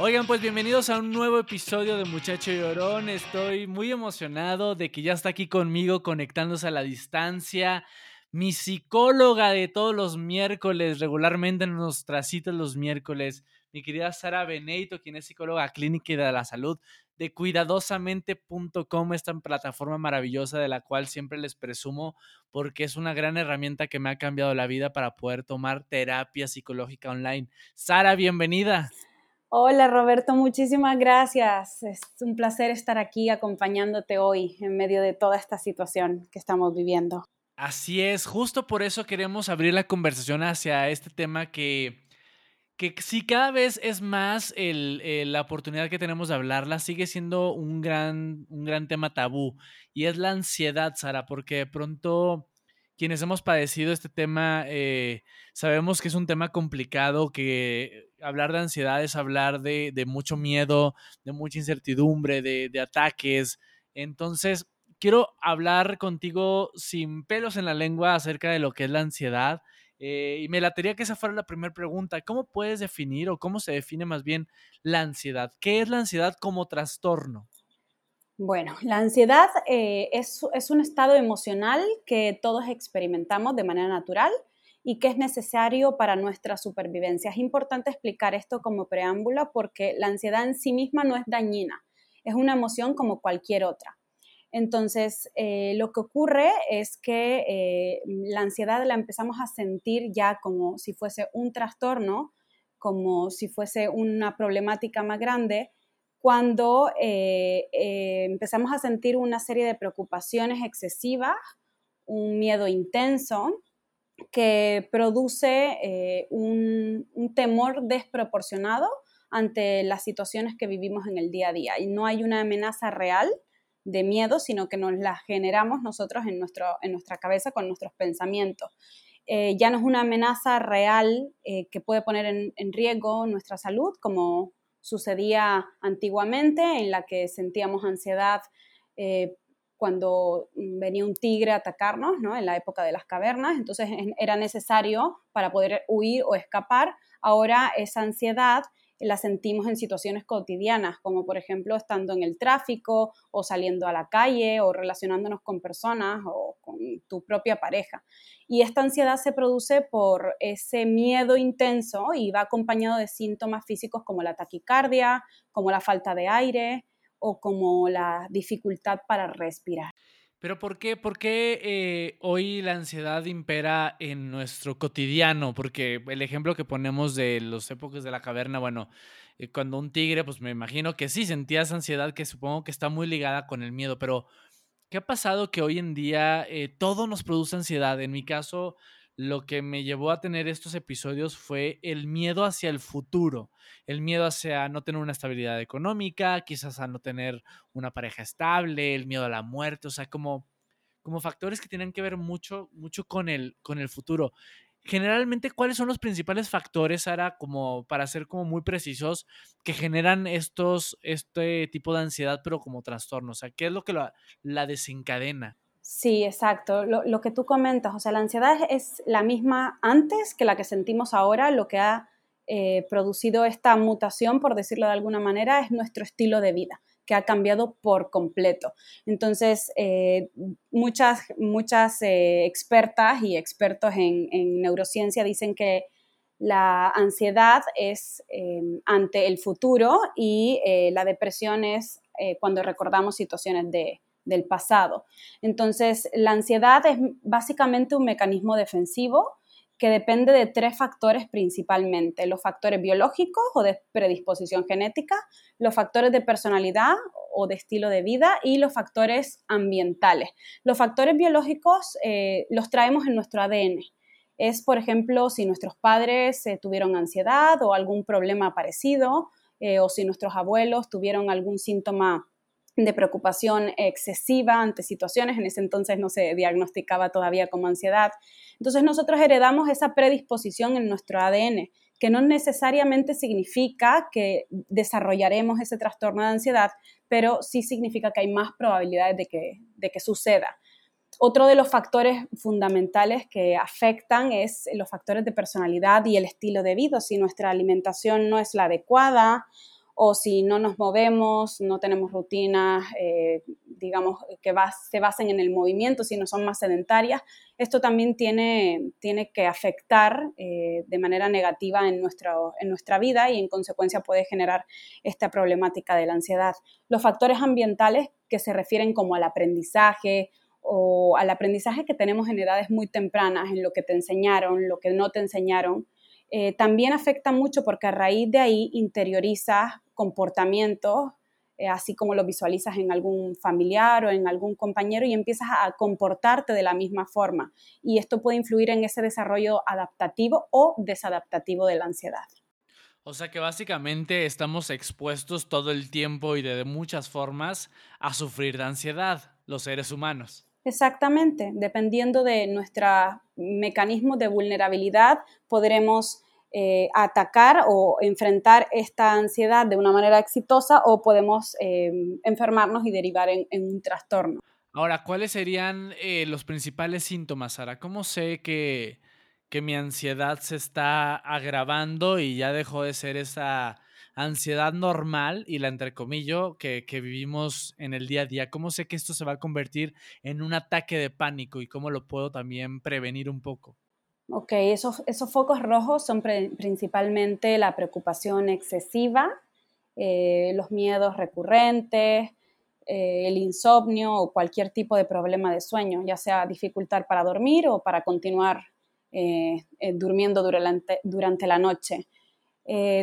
Oigan, pues bienvenidos a un nuevo episodio de Muchacho Llorón. Estoy muy emocionado de que ya está aquí conmigo conectándose a la distancia. Mi psicóloga de todos los miércoles, regularmente en nuestras citas los miércoles, mi querida Sara Beneito, quien es psicóloga clínica y de la salud, de cuidadosamente.com, esta plataforma maravillosa de la cual siempre les presumo porque es una gran herramienta que me ha cambiado la vida para poder tomar terapia psicológica online. Sara, bienvenida. Hola Roberto, muchísimas gracias. Es un placer estar aquí acompañándote hoy en medio de toda esta situación que estamos viviendo. Así es, justo por eso queremos abrir la conversación hacia este tema que, que sí cada vez es más la oportunidad que tenemos de hablarla, sigue siendo un gran, un gran tema tabú y es la ansiedad, Sara, porque de pronto quienes hemos padecido este tema eh, sabemos que es un tema complicado, que hablar de ansiedad es hablar de, mucho miedo, de mucha incertidumbre, de, ataques. Entonces, quiero hablar contigo sin pelos en la lengua acerca de lo que es la ansiedad. Eh, y me latería que esa fuera la primera pregunta. ¿Cómo puedes definir o cómo se define más bien la ansiedad? ¿Qué es la ansiedad como trastorno? Bueno, la ansiedad eh, es, un estado emocional que todos experimentamos de manera natural y que es necesario para nuestra supervivencia. Es importante explicar esto como preámbulo porque la ansiedad en sí misma no es dañina, es una emoción como cualquier otra. Entonces, eh, lo que ocurre es que eh, la ansiedad la empezamos a sentir ya como si fuese un trastorno, como si fuese una problemática más grande, cuando eh, empezamos a sentir una serie de preocupaciones excesivas, un miedo intenso que produce eh, un, temor desproporcionado ante las situaciones que vivimos en el día a día. Y no hay una amenaza real de miedo, sino que nos la generamos nosotros en, nuestro, en nuestra cabeza con nuestros pensamientos. ya no es una amenaza real que puede poner en, riesgo nuestra salud, como sucedía antiguamente, en la que sentíamos ansiedad eh, cuando venía un tigre a atacarnos, ¿no? en la época de las cavernas, entonces era necesario para poder huir o escapar. Ahora esa ansiedad la sentimos en situaciones cotidianas, como por ejemplo estando en el tráfico o saliendo a la calle o relacionándonos con personas o con tu propia pareja. Y esta ansiedad se produce por ese miedo intenso y va acompañado de síntomas físicos como la taquicardia, como la falta de aire o como la dificultad para respirar. Pero ¿por qué, por qué eh, hoy la ansiedad impera en nuestro cotidiano? Porque el ejemplo que ponemos de los épocas de la caverna, bueno, eh, cuando un tigre, pues me imagino que sí sentías ansiedad, que supongo que está muy ligada con el miedo, pero ¿qué ha pasado que hoy en día eh, todo nos produce ansiedad? En mi caso, lo que me llevó a tener estos episodios fue el miedo hacia el futuro, el miedo hacia no tener una estabilidad económica, quizás a no tener una pareja estable, el miedo a la muerte, o sea, como, como factores que tienen que ver mucho, mucho con el, con el futuro. Generalmente, ¿cuáles son los principales factores, Sara, como para ser como muy precisos, que generan estos, este tipo de ansiedad, pero como trastorno? O sea, ¿qué es lo que la desencadena? Sí, exacto. Lo, que tú comentas, o sea, la ansiedad es la misma antes que la que sentimos ahora. Lo que ha eh, producido esta mutación, por decirlo de alguna manera, es nuestro estilo de vida que ha cambiado por completo. Entonces, eh, muchas, muchas eh, expertas y expertos en, en, neurociencia dicen que la ansiedad es ante el futuro y la depresión es cuando recordamos situaciones de, del pasado. Entonces, la ansiedad es básicamente un mecanismo defensivo que depende de tres factores principalmente, los factores biológicos o de predisposición genética, los factores de personalidad o de estilo de vida y los factores ambientales. Los factores biológicos eh, los traemos en nuestro ADN. Es, por ejemplo, si nuestros padres eh, tuvieron ansiedad o algún problema parecido, eh, o si nuestros abuelos tuvieron algún síntoma de preocupación excesiva ante situaciones, en ese entonces no se diagnosticaba todavía como ansiedad. Entonces nosotros heredamos esa predisposición en nuestro ADN, que no necesariamente significa que desarrollaremos ese trastorno de ansiedad, pero sí significa que hay más probabilidades de que, de que suceda. Otro de los factores fundamentales que afectan es los factores de personalidad y el estilo de vida. Si nuestra alimentación no es la adecuada, o si no nos movemos, no tenemos rutinas, eh, digamos, que se basen en el movimiento, si no son más sedentarias, esto también tiene, tiene que afectar eh, de manera negativa en, nuestro, en nuestra vida y en consecuencia puede generar esta problemática de la ansiedad. Los factores ambientales que se refieren como al aprendizaje o al aprendizaje que tenemos en edades muy tempranas, en lo que te enseñaron, lo que no te enseñaron, eh, también afecta mucho porque a raíz de ahí interiorizas comportamientos, eh, así como lo visualizas en algún familiar o en algún compañero y empiezas a comportarte de la misma forma. Y esto puede influir en ese desarrollo adaptativo o desadaptativo de la ansiedad. O sea que básicamente estamos expuestos todo el tiempo y de muchas formas a sufrir de ansiedad, los seres humanos. Exactamente, dependiendo de nuestro mecanismo de vulnerabilidad, podremos eh, atacar o enfrentar esta ansiedad de una manera exitosa o podemos eh, enfermarnos y derivar en, un trastorno. Ahora, ¿cuáles serían eh, los principales síntomas, Sara? ¿Cómo sé que, que mi ansiedad se está agravando y ya dejó de ser esa ansiedad normal y la entrecomillo que, que vivimos en el día a día? ¿Cómo sé que esto se va a convertir en un ataque de pánico y cómo lo puedo también prevenir un poco? Ok, esos, esos focos rojos son principalmente la preocupación excesiva, eh, los miedos recurrentes, eh, el insomnio o cualquier tipo de problema de sueño, ya sea dificultad para dormir o para continuar eh, durmiendo durante, durante la noche.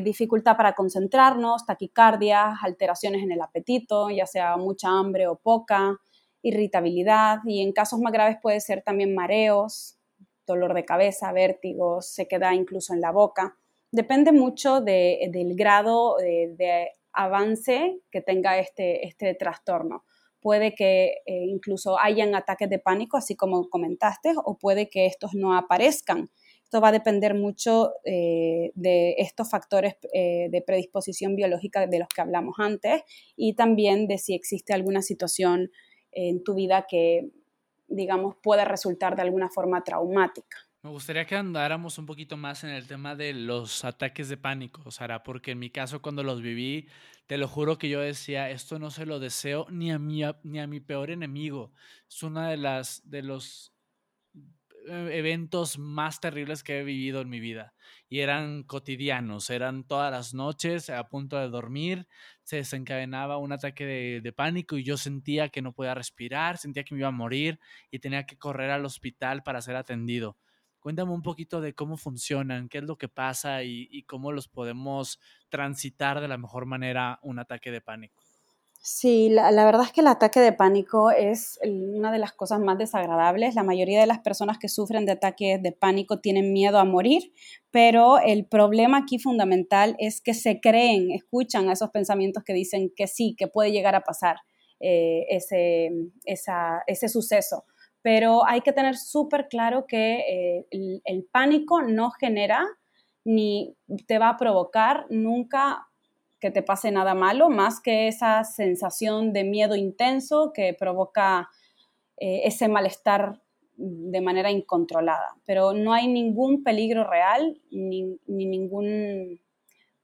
Dificultad para concentrarnos, taquicardia, alteraciones en el apetito, ya sea mucha hambre o poca, irritabilidad y en casos más graves puede ser también mareos, dolor de cabeza, vértigos, se queda incluso en la boca. Depende mucho del grado de, avance que tenga este, este trastorno. Puede que eh, incluso hayan ataques de pánico, así como comentaste, o puede que estos no aparezcan esto va a depender mucho eh, de estos factores eh, de predisposición biológica de los que hablamos antes y también de si existe alguna situación en tu vida que, digamos, pueda resultar de alguna forma traumática. Me gustaría que andáramos un poquito más en el tema de los ataques de pánico, Sara, porque en mi caso cuando los viví, te lo juro que yo decía, esto no se lo deseo ni a mi, ni a mi peor enemigo. Es una de las de los eventos más terribles que he vivido en mi vida. Y eran cotidianos, eran todas las noches a punto de dormir, se desencadenaba un ataque de, pánico y yo sentía que no podía respirar, sentía que me iba a morir y tenía que correr al hospital para ser atendido. Cuéntame un poquito de cómo funcionan, qué es lo que pasa y cómo los podemos transitar de la mejor manera un ataque de pánico. Sí, la, verdad es que el ataque de pánico es una de las cosas más desagradables. La mayoría de las personas que sufren de ataques de pánico tienen miedo a morir, pero el problema aquí fundamental es que se creen, escuchan a esos pensamientos que dicen que sí, que puede llegar a pasar eh, ese, suceso. Pero hay que tener súper claro que eh, el, el pánico no genera ni te va a provocar nunca que te pase nada malo, más que esa sensación de miedo intenso que provoca eh, ese malestar de manera incontrolada. Pero no hay ningún peligro real ni, ningún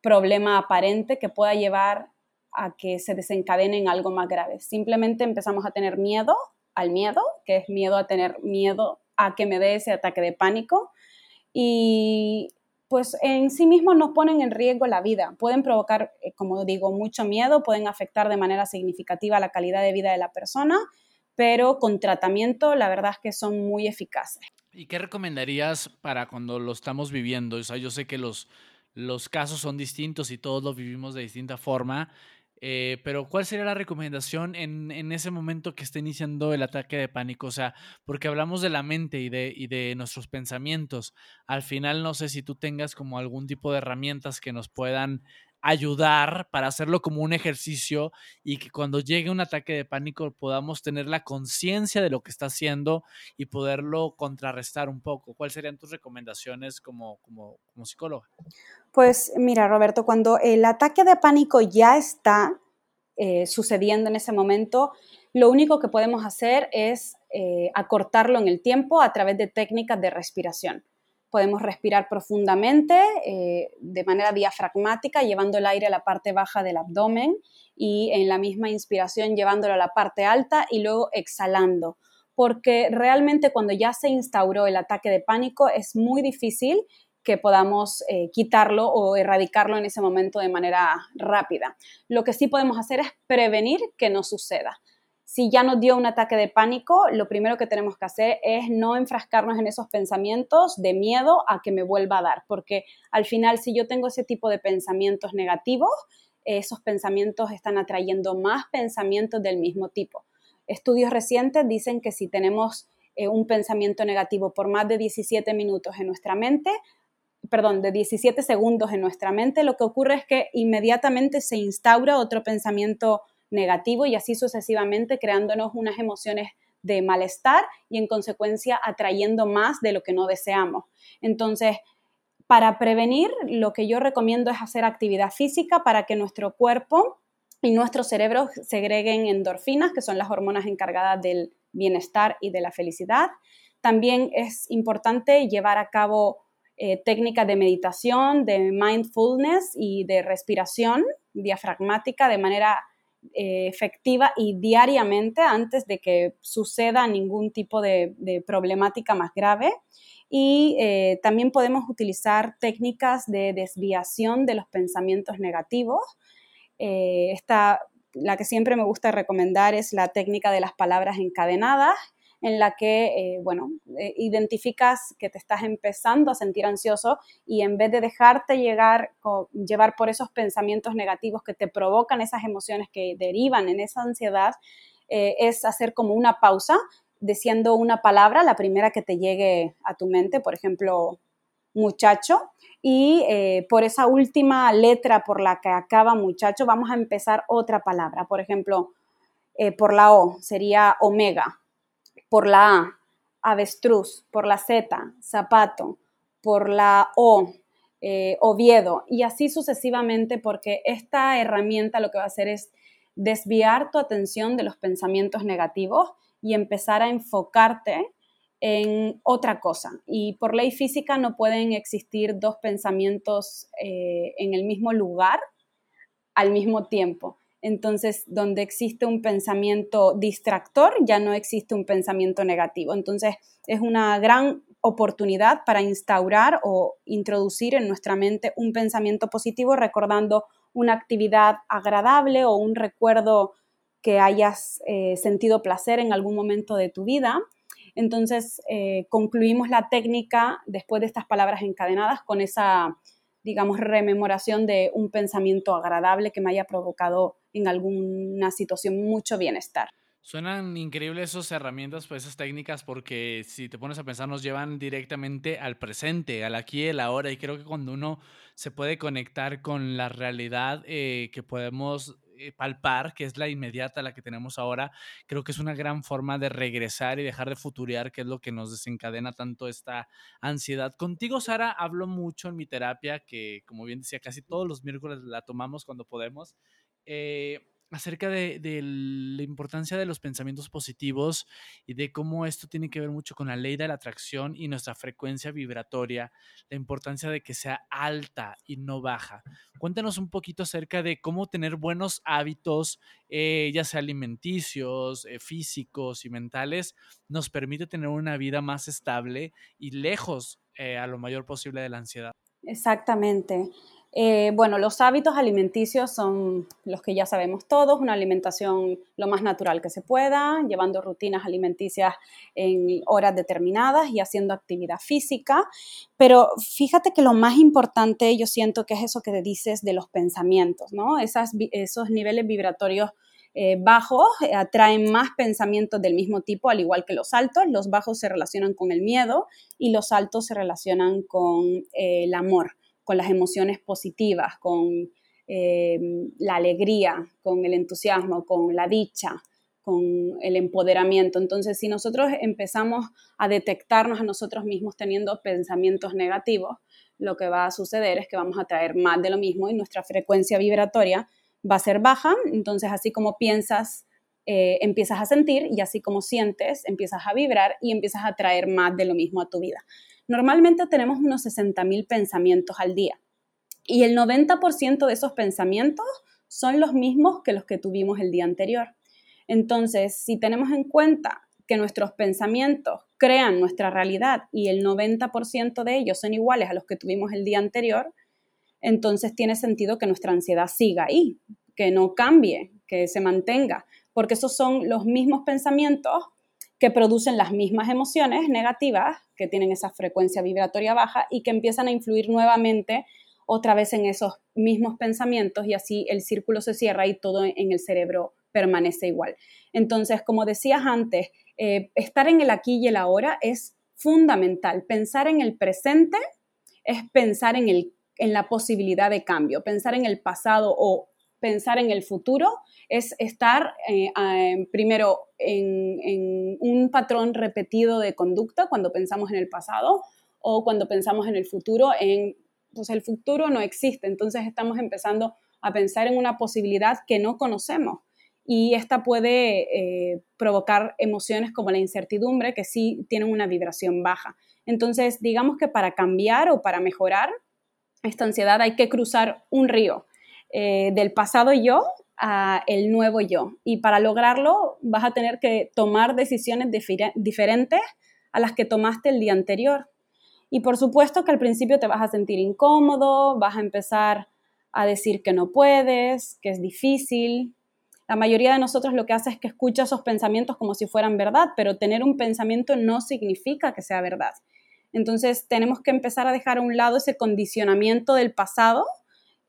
problema aparente que pueda llevar a que se desencadene en algo más grave. Simplemente empezamos a tener miedo al miedo, que es miedo a tener miedo a que me dé ese ataque de pánico. Y pues en sí mismos nos ponen en riesgo la vida. Pueden provocar, eh, como digo, mucho miedo, pueden afectar de manera significativa la calidad de vida de la persona, pero con tratamiento la verdad es que son muy eficaces. ¿Y qué recomendarías para cuando lo estamos viviendo? O sea, yo sé que los, los casos son distintos y todos lo vivimos de distinta forma, eh, pero ¿cuál sería la recomendación en, en, ese momento que está iniciando el ataque de pánico? O sea, porque hablamos de la mente y de, y de nuestros pensamientos. Al final no sé si tú tengas como algún tipo de herramientas que nos puedan ayudar para hacerlo como un ejercicio y que cuando llegue un ataque de pánico podamos tener la conciencia de lo que está haciendo y poderlo contrarrestar un poco. ¿Cuáles serían tus recomendaciones como, como, como psicóloga? Pues mira, Roberto, cuando el ataque de pánico ya está eh, sucediendo en ese momento, lo único que podemos hacer es eh, acortarlo en el tiempo a través de técnicas de respiración. Podemos respirar profundamente eh, de manera diafragmática, llevando el aire a la parte baja del abdomen y en la misma inspiración llevándolo a la parte alta y luego exhalando. Porque realmente cuando ya se instauró el ataque de pánico es muy difícil que podamos eh, quitarlo o erradicarlo en ese momento de manera rápida. Lo que sí podemos hacer es prevenir que no suceda si ya nos dio un ataque de pánico, lo primero que tenemos que hacer es no enfrascarnos en esos pensamientos de miedo a que me vuelva a dar, porque al final si yo tengo ese tipo de pensamientos negativos, esos pensamientos están atrayendo más pensamientos del mismo tipo. Estudios recientes dicen que si tenemos eh, un pensamiento negativo por más de 17 minutos en nuestra mente, perdón, de 17 segundos en nuestra mente, lo que ocurre es que inmediatamente se instaura otro pensamiento negativo y así sucesivamente creándonos unas emociones de malestar y en consecuencia atrayendo más de lo que no deseamos. Entonces, para prevenir, lo que yo recomiendo es hacer actividad física para que nuestro cuerpo y nuestro cerebro segreguen endorfinas, que son las hormonas encargadas del bienestar y de la felicidad. También es importante llevar a cabo eh, técnicas de meditación, de mindfulness y de respiración diafragmática de manera eh, efectiva y diariamente antes de que suceda ningún tipo de, problemática más grave. Y eh, también podemos utilizar técnicas de desviación de los pensamientos negativos. Eh, esta, la que siempre me gusta recomendar es la técnica de las palabras encadenadas, en la que, eh, bueno, eh, identificas que te estás empezando a sentir ansioso y en vez de dejarte llegar, llevar por esos pensamientos negativos que te provocan esas emociones que derivan en esa ansiedad, eh, es hacer como una pausa, diciendo una palabra, la primera que te llegue a tu mente, por ejemplo, muchacho, y por esa última letra por la que acaba muchacho, vamos a empezar otra palabra. Por ejemplo, por la O sería omega por la A, avestruz, por la Z, zapato, por la O, eh, Oviedo, y así sucesivamente, porque esta herramienta lo que va a hacer es desviar tu atención de los pensamientos negativos y empezar a enfocarte en otra cosa. Y por ley física no pueden existir dos pensamientos eh, en el mismo lugar al mismo tiempo. Entonces, donde existe un pensamiento distractor, ya no existe un pensamiento negativo. Entonces, es una gran oportunidad para instaurar o introducir en nuestra mente un pensamiento positivo recordando una actividad agradable o un recuerdo que hayas eh, sentido placer en algún momento de tu vida. Entonces, eh, concluimos la técnica después de estas palabras encadenadas con esa digamos, rememoración de un pensamiento agradable que me haya provocado en alguna situación mucho bienestar. Suenan increíbles esas herramientas, pues esas técnicas, porque si te pones a pensar, nos llevan directamente al presente, al aquí y el ahora. Y creo que cuando uno se puede conectar con la realidad eh, que podemos eh, palpar, que es la inmediata, la que tenemos ahora, creo que es una gran forma de regresar y dejar de futurear, que es lo que nos desencadena tanto esta ansiedad. Contigo, Sara, hablo mucho en mi terapia, que como bien decía, casi todos los miércoles la tomamos cuando podemos. Eh, acerca de, la importancia de los pensamientos positivos y de cómo esto tiene que ver mucho con la ley de la atracción y nuestra frecuencia vibratoria, la importancia de que sea alta y no baja. Cuéntanos un poquito acerca de cómo tener buenos hábitos, eh, ya sea alimenticios, eh, físicos y mentales, nos permite tener una vida más estable y lejos a lo mayor posible de la ansiedad. Exactamente. Eh, bueno, los hábitos alimenticios son los que ya sabemos todos, una alimentación lo más natural que se pueda, llevando rutinas alimenticias en horas determinadas y haciendo actividad física. Pero fíjate que lo más importante yo siento que es eso que dices de los pensamientos, ¿no? esos niveles vibratorios eh, bajos eh, atraen más pensamientos del mismo tipo, al igual que los altos. Los bajos se relacionan con el miedo y los altos se relacionan con el amor con las emociones positivas, con em, la alegría, con el entusiasmo, con la dicha, con el empoderamiento. Entonces, si nosotros empezamos a detectarnos a nosotros mismos teniendo pensamientos negativos, lo que va a suceder es que vamos a traer más de lo mismo y nuestra frecuencia vibratoria va a ser baja. Entonces, así como piensas, eh, empiezas a sentir y así como sientes, empiezas a vibrar y empiezas a traer más de lo mismo a tu vida. Normalmente tenemos unos 60.000 pensamientos al día y el 90% de esos pensamientos son los mismos que los que tuvimos el día anterior. Entonces, si tenemos en cuenta que nuestros pensamientos crean nuestra realidad y el 90% de ellos son iguales a los que tuvimos el día anterior, entonces tiene sentido que nuestra ansiedad siga ahí, que no cambie, que se mantenga, porque esos son los mismos pensamientos que producen las mismas emociones negativas, que tienen esa frecuencia vibratoria baja y que empiezan a influir nuevamente otra vez en esos mismos pensamientos y así el círculo se cierra y todo en el cerebro permanece igual. Entonces, como decías antes, eh, estar en el aquí y el ahora es fundamental. Pensar en el presente es pensar en, el, en la posibilidad de cambio. Pensar en el pasado o pensar en el futuro es estar eh, primero en, un patrón repetido de conducta cuando pensamos en el pasado o cuando pensamos en el futuro, en, pues el futuro no existe, entonces estamos empezando a pensar en una posibilidad que no conocemos y esta puede eh, provocar emociones como la incertidumbre que sí tienen una vibración baja. Entonces, digamos que para cambiar o para mejorar esta ansiedad hay que cruzar un río eh, del pasado yo a el nuevo yo. Y para lograrlo vas a tener que tomar decisiones diferentes a las que tomaste el día anterior. Y por supuesto que al principio te vas a sentir incómodo, vas a empezar a decir que no puedes, que es difícil. La mayoría de nosotros lo que hace es que escucha esos pensamientos como si fueran verdad, pero tener un pensamiento no significa que sea verdad. Entonces tenemos que empezar a dejar a un lado ese condicionamiento del pasado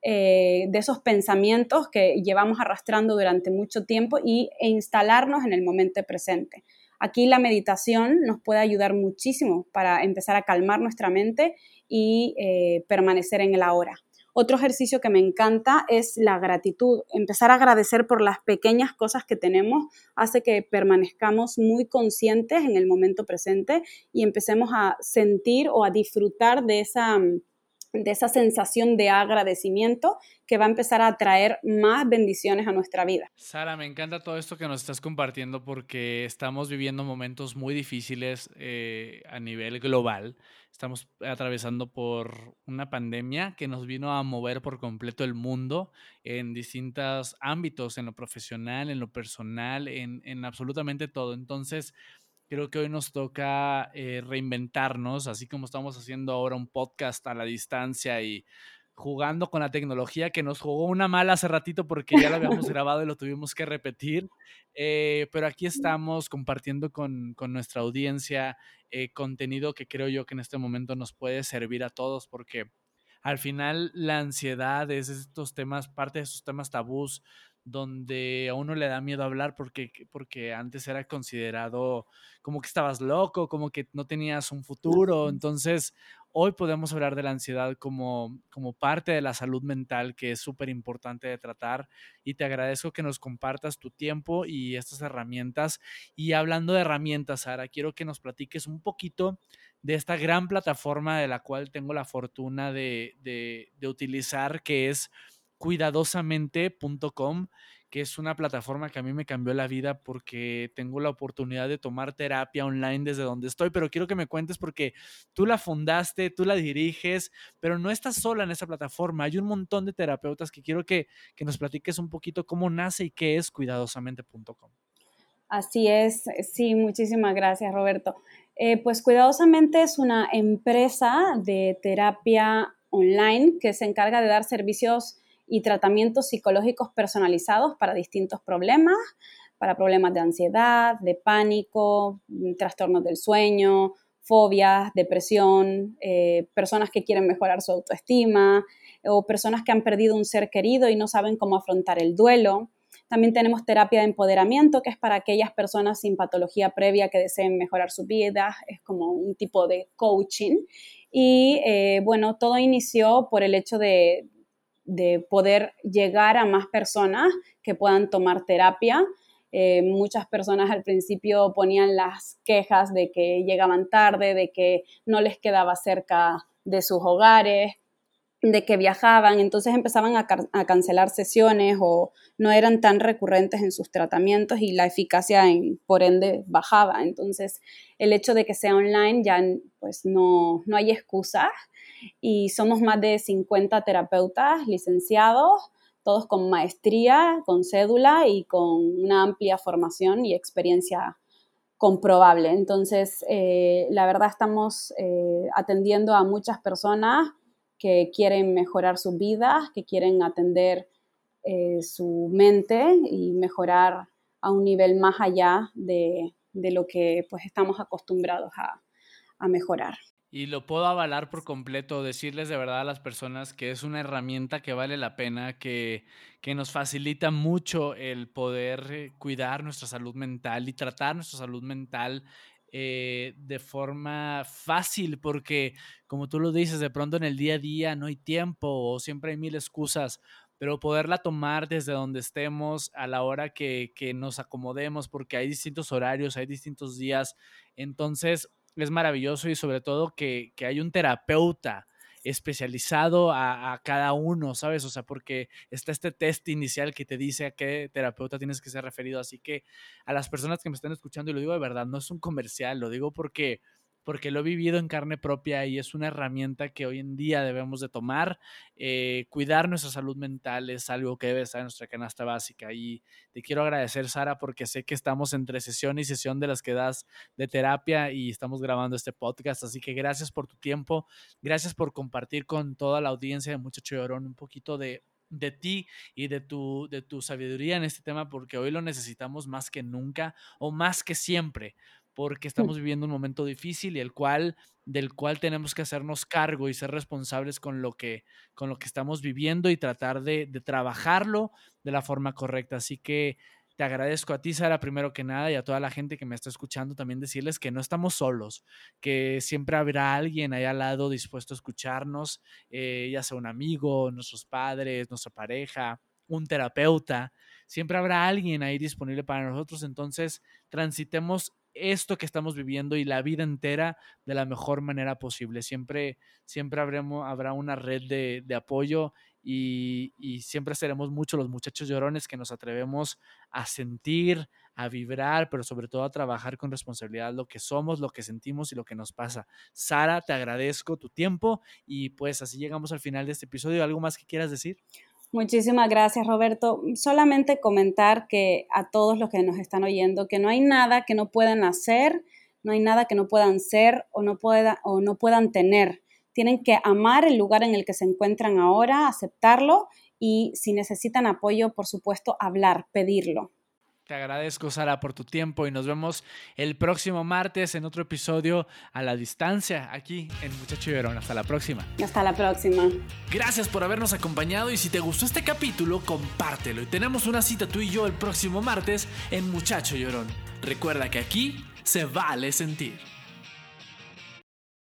eh, de esos pensamientos que llevamos arrastrando durante mucho tiempo y, e instalarnos en el momento presente. Aquí la meditación nos puede ayudar muchísimo para empezar a calmar nuestra mente y eh, permanecer en el ahora. Otro ejercicio que me encanta es la gratitud. Empezar a agradecer por las pequeñas cosas que tenemos hace que permanezcamos muy conscientes en el momento presente y empecemos a sentir o a disfrutar de esa de esa sensación de agradecimiento que va a empezar a traer más bendiciones a nuestra vida. Sara, me encanta todo esto que nos estás compartiendo porque estamos viviendo momentos muy difíciles eh, a nivel global. Estamos atravesando por una pandemia que nos vino a mover por completo el mundo en distintos ámbitos, en lo profesional, en lo personal, en, en absolutamente todo. Entonces, Creo que hoy nos toca eh, reinventarnos, así como estamos haciendo ahora un podcast a la distancia y jugando con la tecnología que nos jugó una mala hace ratito porque ya lo habíamos grabado y lo tuvimos que repetir. Eh, pero aquí estamos compartiendo con, con nuestra audiencia eh, contenido que creo yo que en este momento nos puede servir a todos porque al final la ansiedad es estos temas, parte de esos temas tabús donde a uno le da miedo hablar porque, porque antes era considerado como que estabas loco, como que no tenías un futuro. Entonces, hoy podemos hablar de la ansiedad como, como parte de la salud mental, que es súper importante de tratar. Y te agradezco que nos compartas tu tiempo y estas herramientas. Y hablando de herramientas, Sara, quiero que nos platiques un poquito de esta gran plataforma de la cual tengo la fortuna de, de, de utilizar, que es cuidadosamente.com, que es una plataforma que a mí me cambió la vida porque tengo la oportunidad de tomar terapia online desde donde estoy, pero quiero que me cuentes porque tú la fundaste, tú la diriges, pero no estás sola en esa plataforma, hay un montón de terapeutas que quiero que, nos platiques un poquito cómo nace y qué es cuidadosamente.com. Así es, sí, muchísimas gracias Roberto. Eh, pues Cuidadosamente es una empresa de terapia online que se encarga de dar servicios y tratamientos psicológicos personalizados para distintos problemas, para problemas de ansiedad, de pánico, mm, trastornos del sueño, fobias, depresión, eh, personas que quieren mejorar su autoestima o personas que han perdido un ser querido y no saben cómo afrontar el duelo. También tenemos terapia de empoderamiento, que es para aquellas personas sin patología previa que deseen mejorar su vida, es como un tipo de coaching. Y eh, bueno, todo inició por el hecho de, de poder llegar a más personas que puedan tomar terapia. Eh, muchas personas al principio ponían las quejas de que llegaban tarde, de que no les quedaba cerca de sus hogares, de que viajaban, entonces empezaban a, cancelar sesiones o no eran tan recurrentes en sus tratamientos y la eficacia por ende bajaba. Entonces el hecho de que sea online ya pues no, no hay excusas y somos más de 50 terapeutas licenciados, todos con maestría, con cédula y con una amplia formación y experiencia comprobable. Entonces, eh, la verdad estamos eh, atendiendo a muchas personas que quieren mejorar sus vidas, que quieren atender eh, su mente y mejorar a un nivel más allá de, lo que pues estamos acostumbrados a mejorar. Y lo puedo avalar por completo, decirles de verdad a las personas que es una herramienta que vale la pena, que, que nos facilita mucho el poder eh, cuidar nuestra salud mental y tratar nuestra salud mental eh, de forma fácil, porque como tú lo dices, de pronto en el día a día no hay tiempo o siempre hay mil excusas, pero poderla tomar desde donde estemos a la hora que, que nos acomodemos, porque hay distintos horarios, hay distintos días. Entonces, es maravilloso y sobre todo que, hay un terapeuta especializado a, cada uno, ¿sabes? O sea, porque está este test inicial que te dice a qué terapeuta tienes que ser referido. Así que a las personas que me están escuchando, y lo digo de verdad, no es un comercial, lo digo porque porque lo he vivido en carne propia y es una herramienta que hoy en día debemos de tomar. Eh, cuidar nuestra salud mental es algo que debe estar en nuestra canasta básica y te quiero agradecer, Sara, porque sé que estamos entre sesión y sesión de las que das de terapia y estamos grabando este podcast, así que gracias por tu tiempo, gracias por compartir con toda la audiencia de Muchacho Llorón un poquito de de ti y de tu, de tu sabiduría en este tema, porque hoy lo necesitamos más que nunca o más que siempre, porque estamos viviendo un momento difícil y el cual del cual tenemos que hacernos cargo y ser responsables con lo que con lo que estamos viviendo y tratar de, de trabajarlo de la forma correcta. Así que te agradezco a ti, Sara, primero que nada, y a toda la gente que me está escuchando también decirles que no estamos solos, que siempre habrá alguien ahí al lado dispuesto a escucharnos, eh, ya sea un amigo, nuestros padres, nuestra pareja, un terapeuta, siempre habrá alguien ahí disponible para nosotros. Entonces, transitemos esto que estamos viviendo y la vida entera de la mejor manera posible. Siempre, siempre habremos, habrá una red de, apoyo y, y, siempre seremos muchos los muchachos llorones que nos atrevemos a sentir, a vibrar, pero sobre todo a trabajar con responsabilidad lo que somos, lo que sentimos y lo que nos pasa. Sara, te agradezco tu tiempo y pues así llegamos al final de este episodio. ¿Algo más que quieras decir? Muchísimas gracias, Roberto. Solamente comentar que a todos los que nos están oyendo, que no hay nada que no puedan hacer, no hay nada que no puedan ser o no, pueda, o no puedan tener. Tienen que amar el lugar en el que se encuentran ahora, aceptarlo y si necesitan apoyo, por supuesto, hablar, pedirlo. Te agradezco, Sara, por tu tiempo y nos vemos el próximo martes en otro episodio a la distancia aquí en Muchacho Llorón. Hasta la próxima. Hasta la próxima. Gracias por habernos acompañado y si te gustó este capítulo, compártelo. Y tenemos una cita tú y yo el próximo martes en Muchacho Llorón. Recuerda que aquí se vale sentir.